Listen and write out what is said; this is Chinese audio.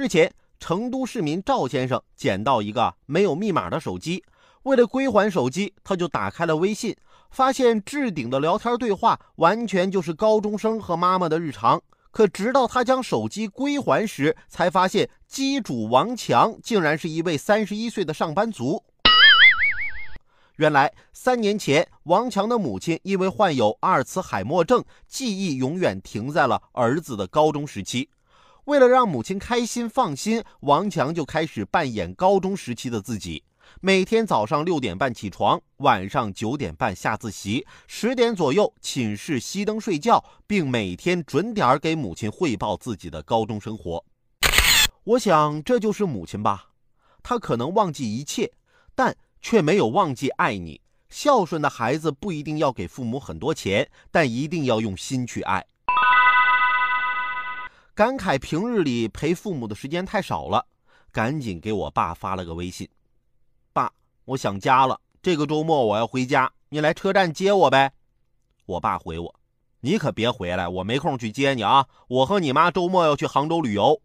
日前，成都市民赵先生捡到一个没有密码的手机，为了归还手机，他就打开了微信，发现置顶的聊天对话完全就是高中生和妈妈的日常。可直到他将手机归还时，才发现机主王强竟然是一位三十一岁的上班族。原来，三年前，王强的母亲因为患有阿尔茨海默症，记忆永远停在了儿子的高中时期。为了让母亲开心放心，王强就开始扮演高中时期的自己。每天早上六点半起床，晚上九点半下自习，十点左右寝室熄灯睡觉，并每天准点给母亲汇报自己的高中生活。我想这就是母亲吧，她可能忘记一切，但却没有忘记爱你。孝顺的孩子不一定要给父母很多钱，但一定要用心去爱。感慨平日里陪父母的时间太少了，赶紧给我爸发了个微信：“爸，我想家了，这个周末我要回家，你来车站接我呗。”我爸回我：“你可别回来，我没空去接你啊，我和你妈周末要去杭州旅游。”